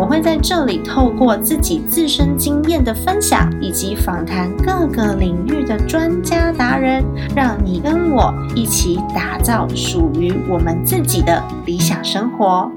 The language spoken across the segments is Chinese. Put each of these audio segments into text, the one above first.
我会在这里透过自己自身经验的分享，以及访谈各个领域的专家达人，让你跟我一起打造属于我们自己的理想生活。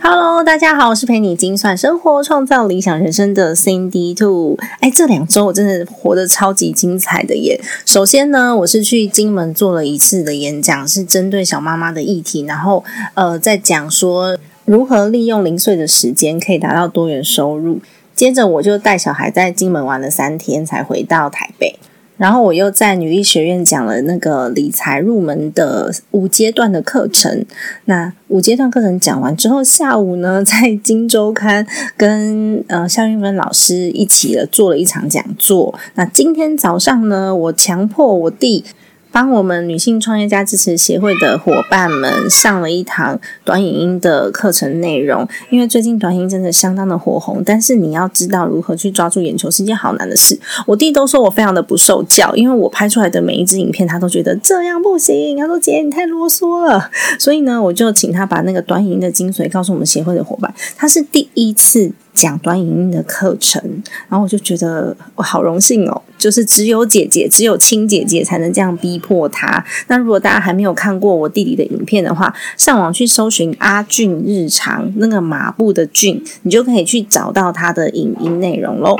Hello，大家好，我是陪你精算生活、创造理想人生的 Cindy Two。哎，这两周我真的活得超级精彩的耶！首先呢，我是去金门做了一次的演讲，是针对小妈妈的议题，然后呃，在讲说如何利用零碎的时间可以达到多元收入。接着我就带小孩在金门玩了三天，才回到台北。然后我又在女医学院讲了那个理财入门的五阶段的课程。那五阶段课程讲完之后，下午呢，在金周刊跟呃夏运芬老师一起了做了一场讲座。那今天早上呢，我强迫我弟。帮我们女性创业家支持协会的伙伴们上了一堂短影音的课程内容，因为最近短影音真的相当的火红，但是你要知道如何去抓住眼球是件好难的事。我弟都说我非常的不受教，因为我拍出来的每一支影片，他都觉得这样不行，他说姐你太啰嗦了。所以呢，我就请他把那个短影音的精髓告诉我们协会的伙伴，他是第一次。讲短影音的课程，然后我就觉得我好荣幸哦，就是只有姐姐，只有亲姐姐才能这样逼迫他。那如果大家还没有看过我弟弟的影片的话，上网去搜寻阿俊日常那个麻布的俊，你就可以去找到他的影音内容喽。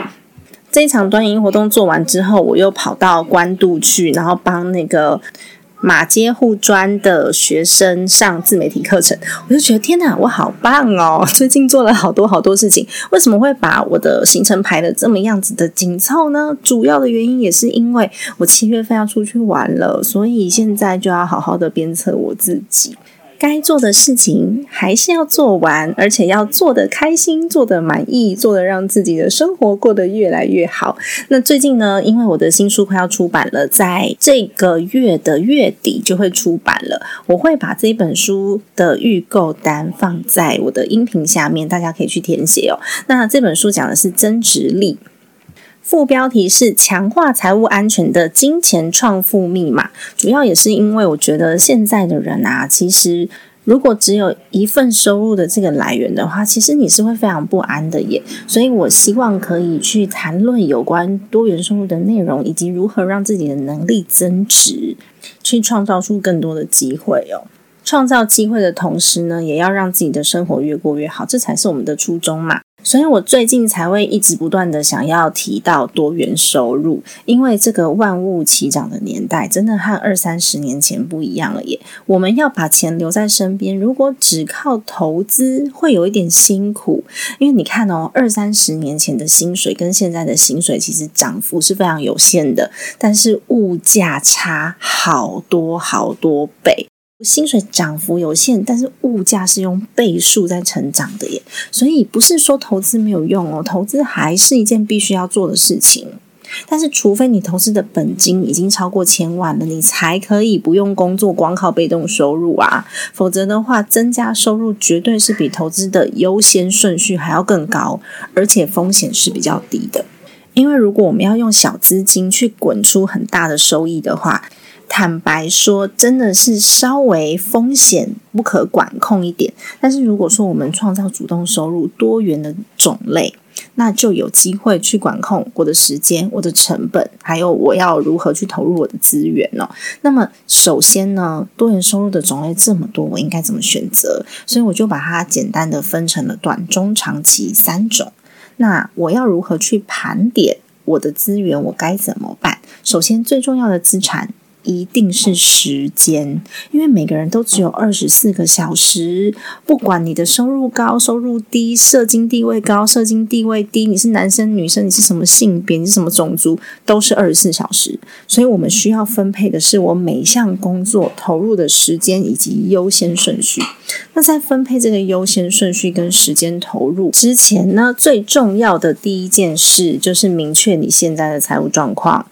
这一场短影音活动做完之后，我又跑到官渡去，然后帮那个。马街护专的学生上自媒体课程，我就觉得天哪，我好棒哦！最近做了好多好多事情，为什么会把我的行程排的这么样子的紧凑呢？主要的原因也是因为我七月份要出去玩了，所以现在就要好好的鞭策我自己。该做的事情还是要做完，而且要做的开心，做的满意，做的让自己的生活过得越来越好。那最近呢，因为我的新书快要出版了，在这个月的月底就会出版了。我会把这本书的预购单放在我的音频下面，大家可以去填写哦。那这本书讲的是增值力。副标题是强化财务安全的金钱创富密码，主要也是因为我觉得现在的人啊，其实如果只有一份收入的这个来源的话，其实你是会非常不安的耶。所以我希望可以去谈论有关多元收入的内容，以及如何让自己的能力增值，去创造出更多的机会哦。创造机会的同时呢，也要让自己的生活越过越好，这才是我们的初衷嘛。所以我最近才会一直不断的想要提到多元收入，因为这个万物齐涨的年代，真的和二三十年前不一样了耶。我们要把钱留在身边，如果只靠投资，会有一点辛苦。因为你看哦，二三十年前的薪水跟现在的薪水其实涨幅是非常有限的，但是物价差好多好多倍。薪水涨幅有限，但是物价是用倍数在成长的耶，所以不是说投资没有用哦，投资还是一件必须要做的事情。但是，除非你投资的本金已经超过千万了，你才可以不用工作，光靠被动收入啊。否则的话，增加收入绝对是比投资的优先顺序还要更高，而且风险是比较低的。因为如果我们要用小资金去滚出很大的收益的话，坦白说，真的是稍微风险不可管控一点。但是如果说我们创造主动收入多元的种类，那就有机会去管控我的时间、我的成本，还有我要如何去投入我的资源哦。那么首先呢，多元收入的种类这么多，我应该怎么选择？所以我就把它简单的分成了短、中、长期三种。那我要如何去盘点我的资源？我该怎么办？首先，最重要的资产。一定是时间，因为每个人都只有二十四个小时。不管你的收入高、收入低、社经地位高、社经地位低，你是男生、女生，你是什么性别，你是什么种族，都是二十四小时。所以我们需要分配的是我每一项工作投入的时间以及优先顺序。那在分配这个优先顺序跟时间投入之前呢，最重要的第一件事就是明确你现在的财务状况。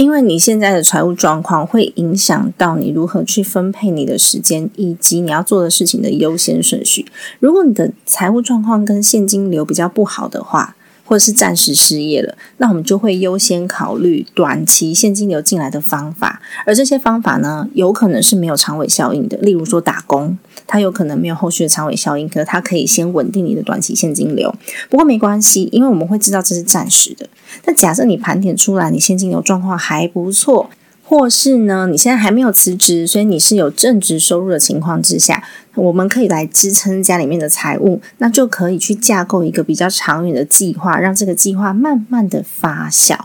因为你现在的财务状况会影响到你如何去分配你的时间，以及你要做的事情的优先顺序。如果你的财务状况跟现金流比较不好的话，或者是暂时失业了，那我们就会优先考虑短期现金流进来的方法，而这些方法呢，有可能是没有长尾效应的。例如说打工，它有可能没有后续的长尾效应，可是它可以先稳定你的短期现金流。不过没关系，因为我们会知道这是暂时的。那假设你盘点出来，你现金流状况还不错。或是呢，你现在还没有辞职，所以你是有正职收入的情况之下，我们可以来支撑家里面的财务，那就可以去架构一个比较长远的计划，让这个计划慢慢的发酵。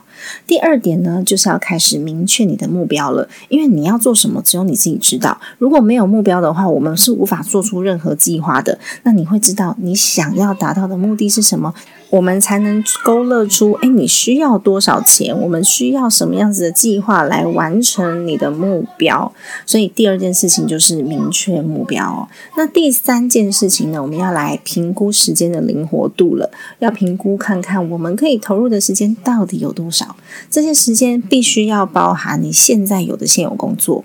第二点呢，就是要开始明确你的目标了，因为你要做什么，只有你自己知道。如果没有目标的话，我们是无法做出任何计划的。那你会知道你想要达到的目的是什么？我们才能勾勒出，哎，你需要多少钱？我们需要什么样子的计划来完成你的目标？所以第二件事情就是明确目标哦。那第三件事情呢，我们要来评估时间的灵活度了，要评估看看我们可以投入的时间到底有多少。这些时间必须要包含你现在有的现有工作。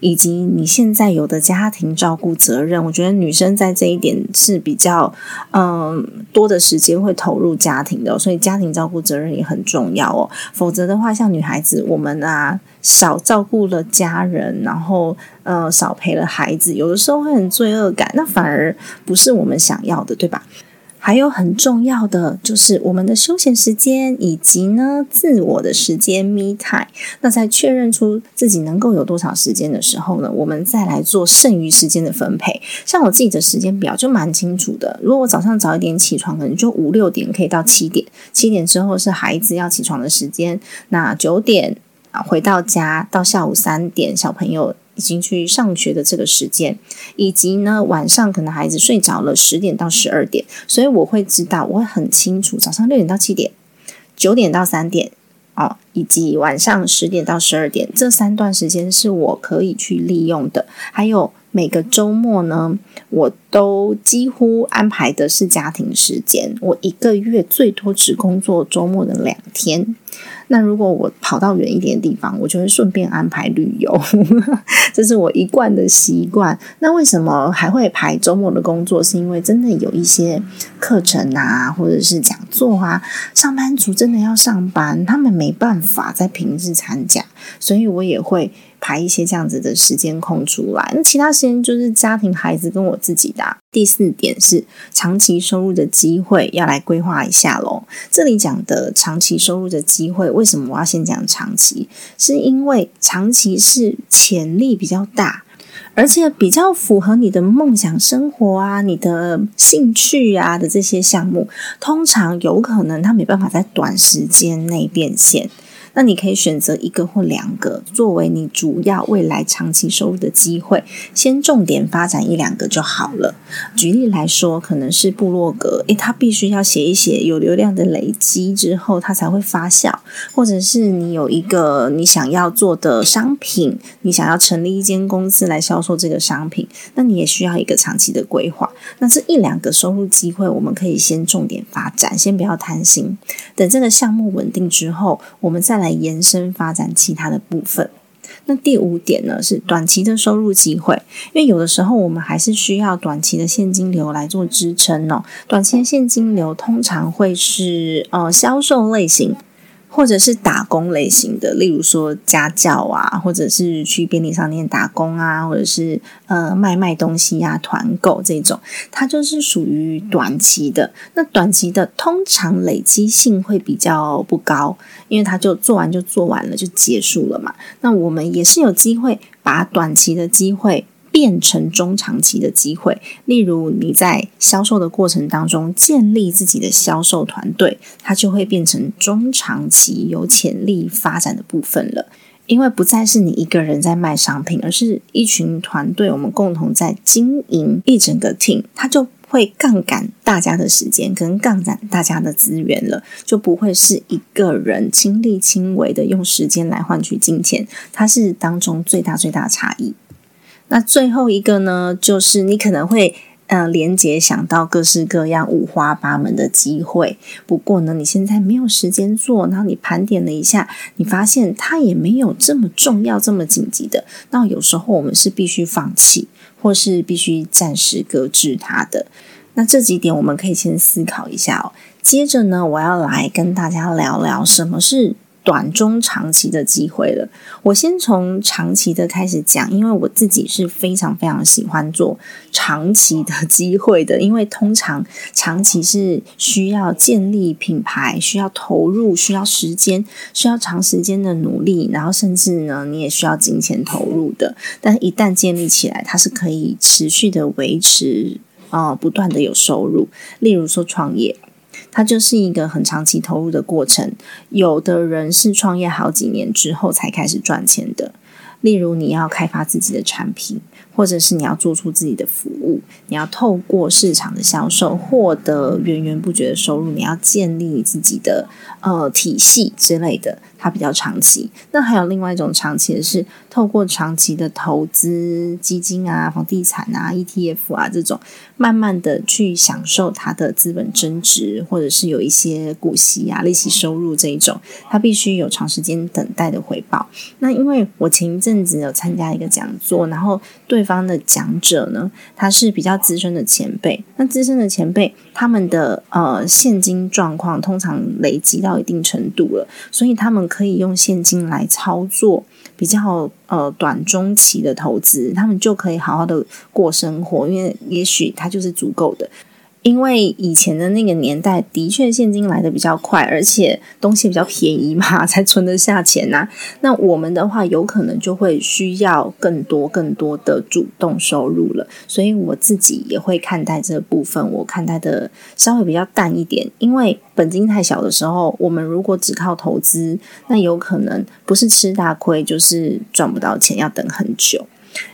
以及你现在有的家庭照顾责任，我觉得女生在这一点是比较嗯多的时间会投入家庭的，所以家庭照顾责任也很重要哦。否则的话，像女孩子我们啊少照顾了家人，然后呃少陪了孩子，有的时候会很罪恶感，那反而不是我们想要的，对吧？还有很重要的就是我们的休闲时间，以及呢自我的时间 （me time）。那在确认出自己能够有多少时间的时候呢，我们再来做剩余时间的分配。像我自己的时间表就蛮清楚的。如果我早上早一点起床，可能就五六点可以到七点，七点之后是孩子要起床的时间。那九点啊回到家到下午三点，小朋友。已经去上学的这个时间，以及呢晚上可能孩子睡着了十点到十二点，所以我会知道，我会很清楚早上六点到七点、九点到三点哦，以及晚上十点到十二点这三段时间是我可以去利用的。还有每个周末呢，我都几乎安排的是家庭时间，我一个月最多只工作周末的两天。那如果我跑到远一点的地方，我就会顺便安排旅游，这是我一贯的习惯。那为什么还会排周末的工作？是因为真的有一些课程啊，或者是讲座啊，上班族真的要上班，他们没办法在平日参加，所以我也会。排一些这样子的时间空出来，那其他时间就是家庭、孩子跟我自己的。第四点是长期收入的机会，要来规划一下喽。这里讲的长期收入的机会，为什么我要先讲长期？是因为长期是潜力比较大，而且比较符合你的梦想生活啊、你的兴趣啊的这些项目，通常有可能它没办法在短时间内变现。那你可以选择一个或两个作为你主要未来长期收入的机会，先重点发展一两个就好了。举例来说，可能是部落格，诶，它必须要写一写，有流量的累积之后，它才会发酵；或者是你有一个你想要做的商品，你想要成立一间公司来销售这个商品，那你也需要一个长期的规划。那这一两个收入机会，我们可以先重点发展，先不要贪心。等这个项目稳定之后，我们再。来延伸发展其他的部分。那第五点呢，是短期的收入机会，因为有的时候我们还是需要短期的现金流来做支撑哦。短期的现金流通常会是呃销售类型。或者是打工类型的，例如说家教啊，或者是去便利商店打工啊，或者是呃卖卖东西呀、团购这种，它就是属于短期的。那短期的通常累积性会比较不高，因为它就做完就做完了，就结束了嘛。那我们也是有机会把短期的机会。变成中长期的机会，例如你在销售的过程当中建立自己的销售团队，它就会变成中长期有潜力发展的部分了。因为不再是你一个人在卖商品，而是一群团队，我们共同在经营一整个 team，它就会杠杆大家的时间跟杠杆大家的资源了，就不会是一个人亲力亲为的用时间来换取金钱，它是当中最大最大的差异。那最后一个呢，就是你可能会呃连接想到各式各样五花八门的机会。不过呢，你现在没有时间做，然后你盘点了一下，你发现它也没有这么重要、这么紧急的。那有时候我们是必须放弃，或是必须暂时搁置它的。那这几点我们可以先思考一下哦。接着呢，我要来跟大家聊聊什么是。短中长期的机会了，我先从长期的开始讲，因为我自己是非常非常喜欢做长期的机会的，因为通常长期是需要建立品牌，需要投入，需要时间，需要长时间的努力，然后甚至呢，你也需要金钱投入的。但一旦建立起来，它是可以持续的维持，啊，不断的有收入。例如说创业。它就是一个很长期投入的过程，有的人是创业好几年之后才开始赚钱的。例如，你要开发自己的产品，或者是你要做出自己的服务，你要透过市场的销售获得源源不绝的收入，你要建立自己的呃体系之类的，它比较长期。那还有另外一种长期的是透过长期的投资基金啊、房地产啊、ETF 啊这种，慢慢的去享受它的资本增值，或者是有一些股息啊、利息收入这一种，它必须有长时间等待的回报。那因为我前一阵。子有参加一个讲座，然后对方的讲者呢，他是比较资深的前辈。那资深的前辈，他们的呃现金状况通常累积到一定程度了，所以他们可以用现金来操作比较呃短中期的投资，他们就可以好好的过生活，因为也许它就是足够的。因为以前的那个年代，的确现金来的比较快，而且东西比较便宜嘛，才存得下钱呐。那我们的话，有可能就会需要更多、更多的主动收入了。所以我自己也会看待这部分，我看待的稍微比较淡一点。因为本金太小的时候，我们如果只靠投资，那有可能不是吃大亏，就是赚不到钱，要等很久。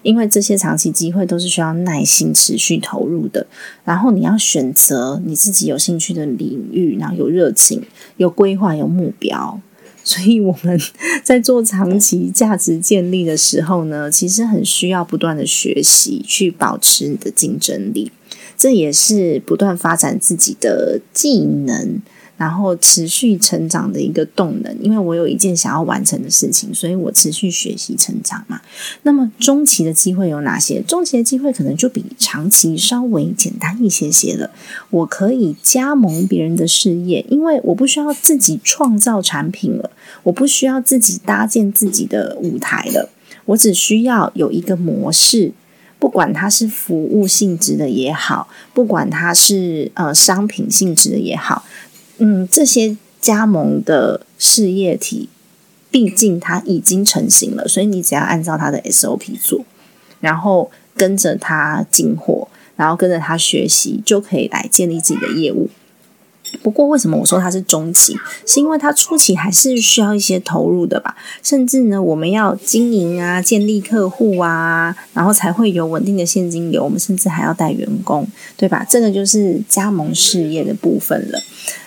因为这些长期机会都是需要耐心持续投入的，然后你要选择你自己有兴趣的领域，然后有热情、有规划、有目标。所以我们在做长期价值建立的时候呢，其实很需要不断的学习，去保持你的竞争力。这也是不断发展自己的技能。然后持续成长的一个动能，因为我有一件想要完成的事情，所以我持续学习成长嘛。那么中期的机会有哪些？中期的机会可能就比长期稍微简单一些些了。我可以加盟别人的事业，因为我不需要自己创造产品了，我不需要自己搭建自己的舞台了，我只需要有一个模式，不管它是服务性质的也好，不管它是呃商品性质的也好。嗯，这些加盟的事业体，毕竟它已经成型了，所以你只要按照它的 SOP 做，然后跟着它进货，然后跟着它学习，就可以来建立自己的业务。不过，为什么我说它是中期？是因为它初期还是需要一些投入的吧？甚至呢，我们要经营啊，建立客户啊，然后才会有稳定的现金流。我们甚至还要带员工，对吧？这个就是加盟事业的部分了。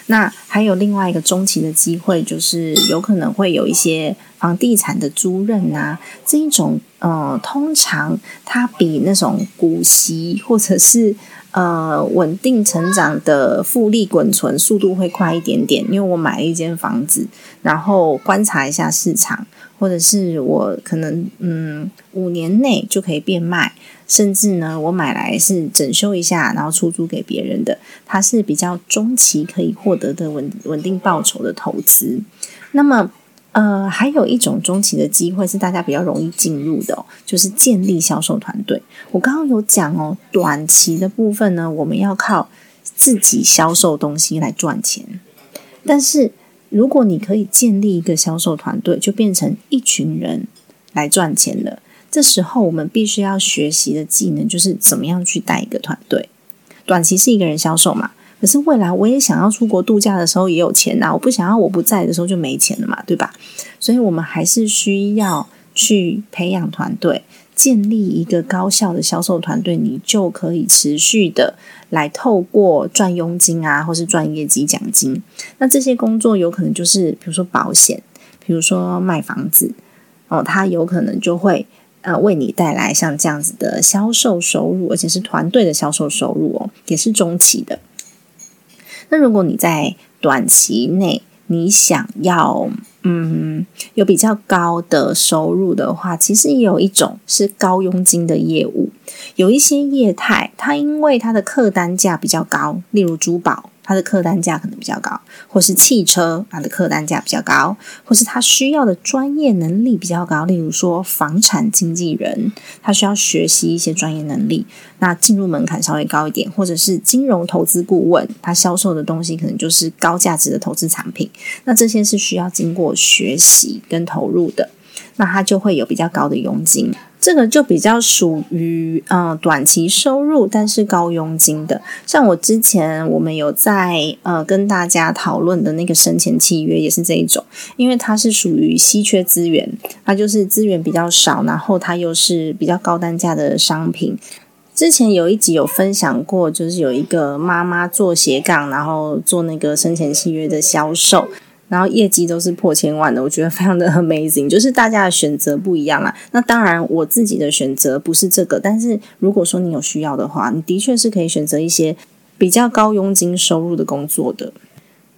那还有另外一个中期的机会，就是有可能会有一些房地产的租赁啊，这一种，呃，通常它比那种股息或者是。呃，稳定成长的复利滚存速度会快一点点，因为我买了一间房子，然后观察一下市场，或者是我可能嗯五年内就可以变卖，甚至呢我买来是整修一下，然后出租给别人的，它是比较中期可以获得的稳稳定报酬的投资，那么。呃，还有一种中期的机会是大家比较容易进入的，就是建立销售团队。我刚刚有讲哦，短期的部分呢，我们要靠自己销售东西来赚钱。但是如果你可以建立一个销售团队，就变成一群人来赚钱了。这时候我们必须要学习的技能就是怎么样去带一个团队。短期是一个人销售嘛？可是未来我也想要出国度假的时候也有钱呐，我不想要我不在的时候就没钱了嘛，对吧？所以我们还是需要去培养团队，建立一个高效的销售团队，你就可以持续的来透过赚佣金啊，或是赚业绩奖金。那这些工作有可能就是，比如说保险，比如说卖房子哦，他有可能就会呃为你带来像这样子的销售收入，而且是团队的销售收入哦，也是中期的。那如果你在短期内，你想要嗯有比较高的收入的话，其实也有一种是高佣金的业务，有一些业态，它因为它的客单价比较高，例如珠宝。它的客单价可能比较高，或是汽车，它的客单价比较高，或是他需要的专业能力比较高。例如说，房产经纪人，他需要学习一些专业能力，那进入门槛稍微高一点，或者是金融投资顾问，他销售的东西可能就是高价值的投资产品，那这些是需要经过学习跟投入的，那他就会有比较高的佣金。这个就比较属于嗯短期收入，但是高佣金的。像我之前我们有在呃跟大家讨论的那个生前契约，也是这一种，因为它是属于稀缺资源，它就是资源比较少，然后它又是比较高单价的商品。之前有一集有分享过，就是有一个妈妈做斜杠，然后做那个生前契约的销售。然后业绩都是破千万的，我觉得非常的 amazing。就是大家的选择不一样啦。那当然，我自己的选择不是这个，但是如果说你有需要的话，你的确是可以选择一些比较高佣金收入的工作的。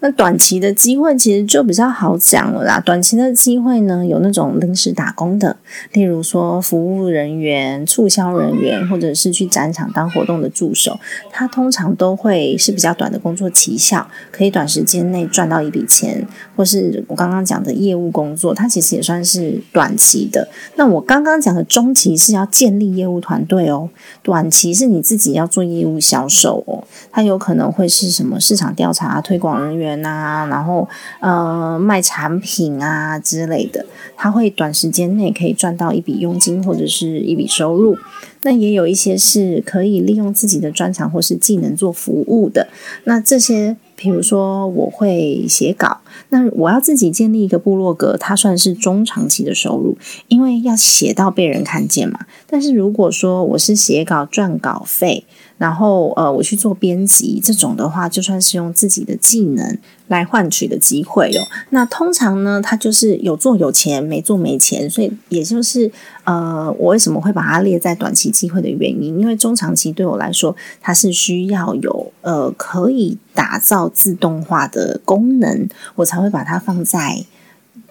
那短期的机会其实就比较好讲了啦。短期的机会呢，有那种临时打工的，例如说服务人员、促销人员，或者是去展场当活动的助手，他通常都会是比较短的工作期效，可以短时间内赚到一笔钱。或是我刚刚讲的业务工作，它其实也算是短期的。那我刚刚讲的中期是要建立业务团队哦，短期是你自己要做业务销售哦，它有可能会是什么市场调查、推广人员。啊，然后呃卖产品啊之类的，他会短时间内可以赚到一笔佣金或者是一笔收入。那也有一些是可以利用自己的专长或是技能做服务的。那这些，比如说我会写稿，那我要自己建立一个部落格，它算是中长期的收入，因为要写到被人看见嘛。但是如果说我是写稿赚稿费。然后，呃，我去做编辑这种的话，就算是用自己的技能来换取的机会哦。那通常呢，它就是有做有钱，没做没钱，所以也就是呃，我为什么会把它列在短期机会的原因？因为中长期对我来说，它是需要有呃可以打造自动化的功能，我才会把它放在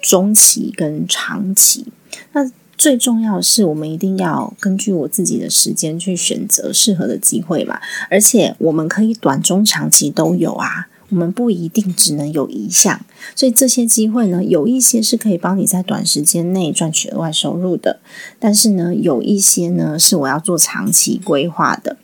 中期跟长期。那最重要的是，我们一定要根据我自己的时间去选择适合的机会嘛。而且我们可以短、中、长期都有啊，我们不一定只能有一项。所以这些机会呢，有一些是可以帮你在短时间内赚取额外收入的，但是呢，有一些呢是我要做长期规划的。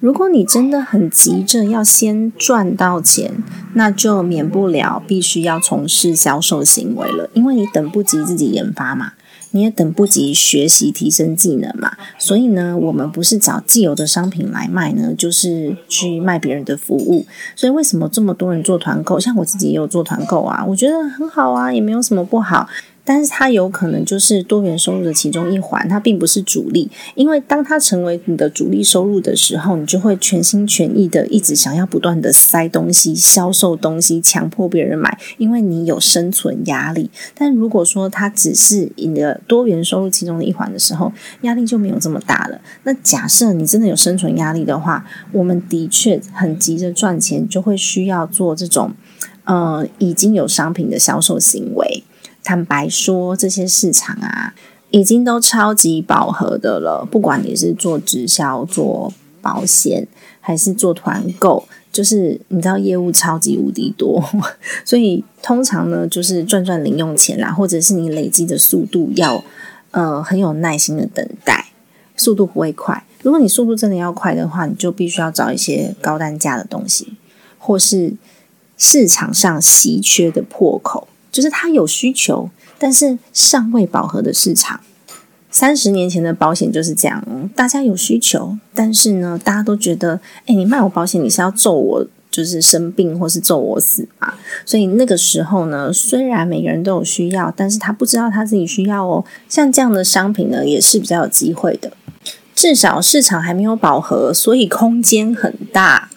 如果你真的很急着要先赚到钱，那就免不了必须要从事销售行为了，因为你等不及自己研发嘛。你也等不及学习提升技能嘛，所以呢，我们不是找既有的商品来卖呢，就是去卖别人的服务。所以为什么这么多人做团购？像我自己也有做团购啊，我觉得很好啊，也没有什么不好。但是它有可能就是多元收入的其中一环，它并不是主力。因为当它成为你的主力收入的时候，你就会全心全意的一直想要不断的塞东西、销售东西，强迫别人买，因为你有生存压力。但如果说它只是你的多元收入其中的一环的时候，压力就没有这么大了。那假设你真的有生存压力的话，我们的确很急着赚钱，就会需要做这种呃已经有商品的销售行为。坦白说，这些市场啊，已经都超级饱和的了。不管你是做直销、做保险，还是做团购，就是你知道业务超级无敌多，所以通常呢，就是赚赚零用钱啦，或者是你累积的速度要呃很有耐心的等待，速度不会快。如果你速度真的要快的话，你就必须要找一些高单价的东西，或是市场上稀缺的破口。就是它有需求，但是尚未饱和的市场。三十年前的保险就是这样，大家有需求，但是呢，大家都觉得，哎，你卖我保险，你是要咒我，就是生病或是咒我死嘛？所以那个时候呢，虽然每个人都有需要，但是他不知道他自己需要哦。像这样的商品呢，也是比较有机会的，至少市场还没有饱和，所以空间很大。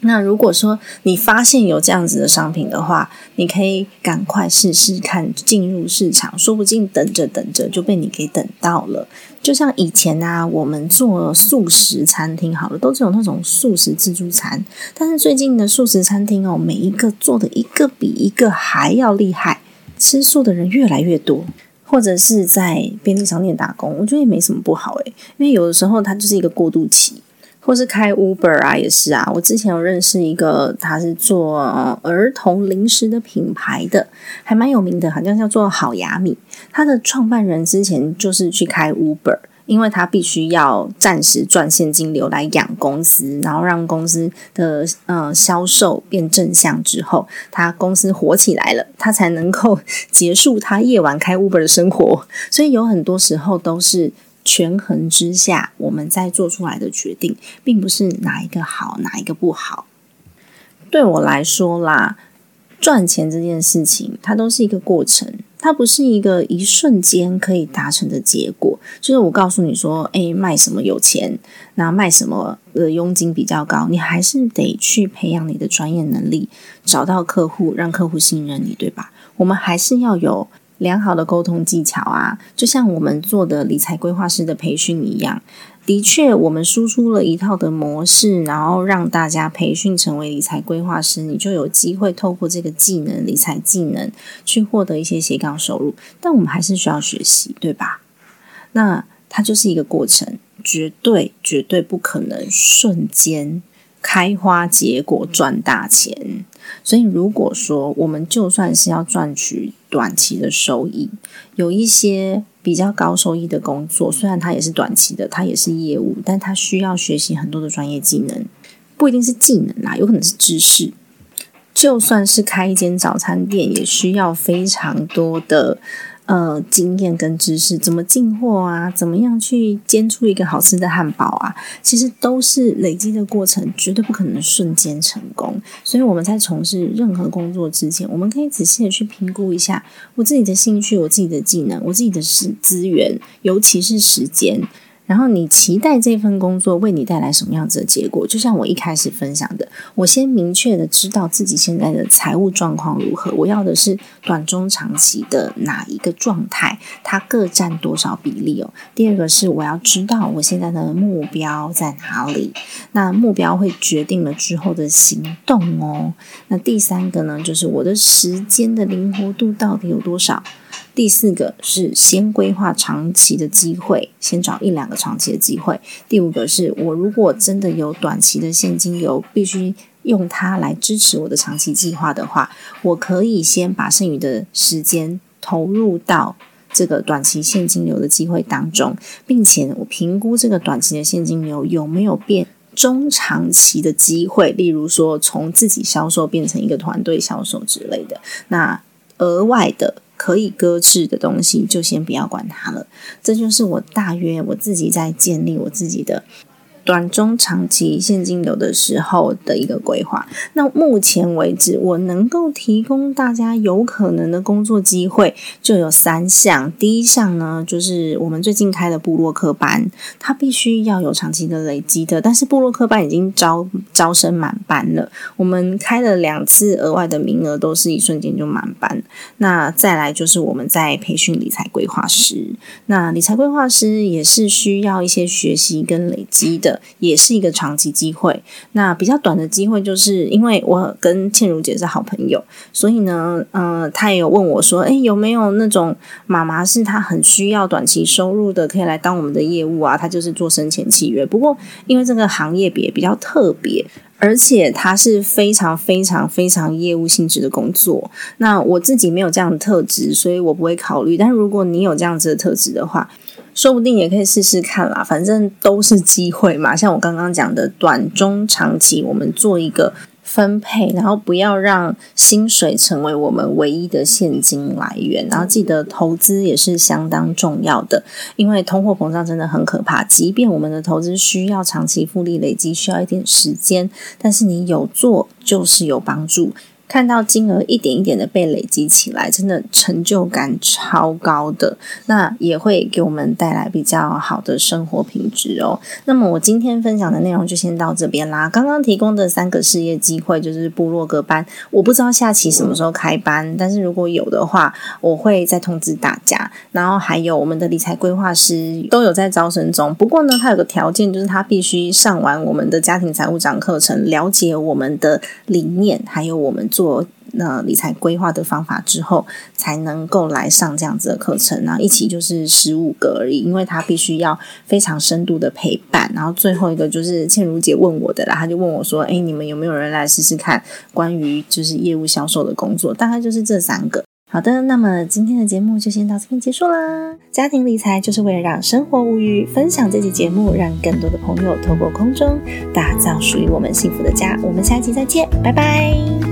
那如果说你发现有这样子的商品的话，你可以赶快试试看进入市场，说不定等着等着就被你给等到了。就像以前啊，我们做素食餐厅好了，都是有那种素食自助餐，但是最近的素食餐厅哦，每一个做的一个比一个还要厉害，吃素的人越来越多。或者是在便利商店打工，我觉得也没什么不好诶，因为有的时候它就是一个过渡期。或是开 Uber 啊，也是啊。我之前有认识一个，他是做儿童零食的品牌的，还蛮有名的，好像叫做好牙米。他的创办人之前就是去开 Uber，因为他必须要暂时赚现金流来养公司，然后让公司的呃销售变正向之后，他公司火起来了，他才能够 结束他夜晚开 Uber 的生活。所以有很多时候都是。权衡之下，我们在做出来的决定，并不是哪一个好，哪一个不好。对我来说啦，赚钱这件事情，它都是一个过程，它不是一个一瞬间可以达成的结果。就是我告诉你说，诶，卖什么有钱，那卖什么的佣金比较高，你还是得去培养你的专业能力，找到客户，让客户信任你，对吧？我们还是要有。良好的沟通技巧啊，就像我们做的理财规划师的培训一样，的确，我们输出了一套的模式，然后让大家培训成为理财规划师，你就有机会透过这个技能、理财技能去获得一些斜杠收入。但我们还是需要学习，对吧？那它就是一个过程，绝对绝对不可能瞬间。开花结果赚大钱，所以如果说我们就算是要赚取短期的收益，有一些比较高收益的工作，虽然它也是短期的，它也是业务，但它需要学习很多的专业技能，不一定是技能啦，有可能是知识。就算是开一间早餐店，也需要非常多的。呃，经验跟知识怎么进货啊？怎么样去煎出一个好吃的汉堡啊？其实都是累积的过程，绝对不可能瞬间成功。所以我们在从事任何工作之前，我们可以仔细的去评估一下我自己的兴趣、我自己的技能、我自己的资资源，尤其是时间。然后你期待这份工作为你带来什么样子的结果？就像我一开始分享的，我先明确的知道自己现在的财务状况如何，我要的是短中长期的哪一个状态，它各占多少比例哦。第二个是我要知道我现在的目标在哪里，那目标会决定了之后的行动哦。那第三个呢，就是我的时间的灵活度到底有多少？第四个是先规划长期的机会，先找一两个长期的机会。第五个是我如果真的有短期的现金流，必须用它来支持我的长期计划的话，我可以先把剩余的时间投入到这个短期现金流的机会当中，并且我评估这个短期的现金流有没有变中长期的机会，例如说从自己销售变成一个团队销售之类的，那额外的。可以搁置的东西，就先不要管它了。这就是我大约我自己在建立我自己的。短中长期现金流的时候的一个规划。那目前为止，我能够提供大家有可能的工作机会就有三项。第一项呢，就是我们最近开的布洛克班，它必须要有长期的累积的。但是布洛克班已经招招生满班了，我们开了两次额外的名额，都是一瞬间就满班。那再来就是我们在培训理财规划师，那理财规划师也是需要一些学习跟累积的。也是一个长期机会。那比较短的机会，就是因为我跟倩如姐是好朋友，所以呢，呃，她也有问我说：“哎，有没有那种妈妈是她很需要短期收入的，可以来当我们的业务啊？”她就是做生前契约。不过，因为这个行业别比较特别，而且它是非常非常非常业务性质的工作。那我自己没有这样的特质，所以我不会考虑。但如果你有这样子的特质的话，说不定也可以试试看啦，反正都是机会嘛。像我刚刚讲的，短中长期，我们做一个分配，然后不要让薪水成为我们唯一的现金来源。然后记得投资也是相当重要的，因为通货膨胀真的很可怕。即便我们的投资需要长期复利累积，需要一点时间，但是你有做就是有帮助。看到金额一点一点的被累积起来，真的成就感超高的。那也会给我们带来比较好的生活品质哦。那么我今天分享的内容就先到这边啦。刚刚提供的三个事业机会就是部落格班，我不知道下期什么时候开班，但是如果有的话，我会再通知大家。然后还有我们的理财规划师都有在招生中，不过呢，他有个条件，就是他必须上完我们的家庭财务长课程，了解我们的理念，还有我们。做那理财规划的方法之后，才能够来上这样子的课程。然后一起就是十五个而已，因为他必须要非常深度的陪伴。然后最后一个就是倩如姐问我的啦，她就问我说：“哎，你们有没有人来试试看关于就是业务销售的工作？”大概就是这三个。好的，那么今天的节目就先到这边结束啦。家庭理财就是为了让生活无虞，分享这期节目，让更多的朋友透过空中打造属于我们幸福的家。我们下期再见，拜拜。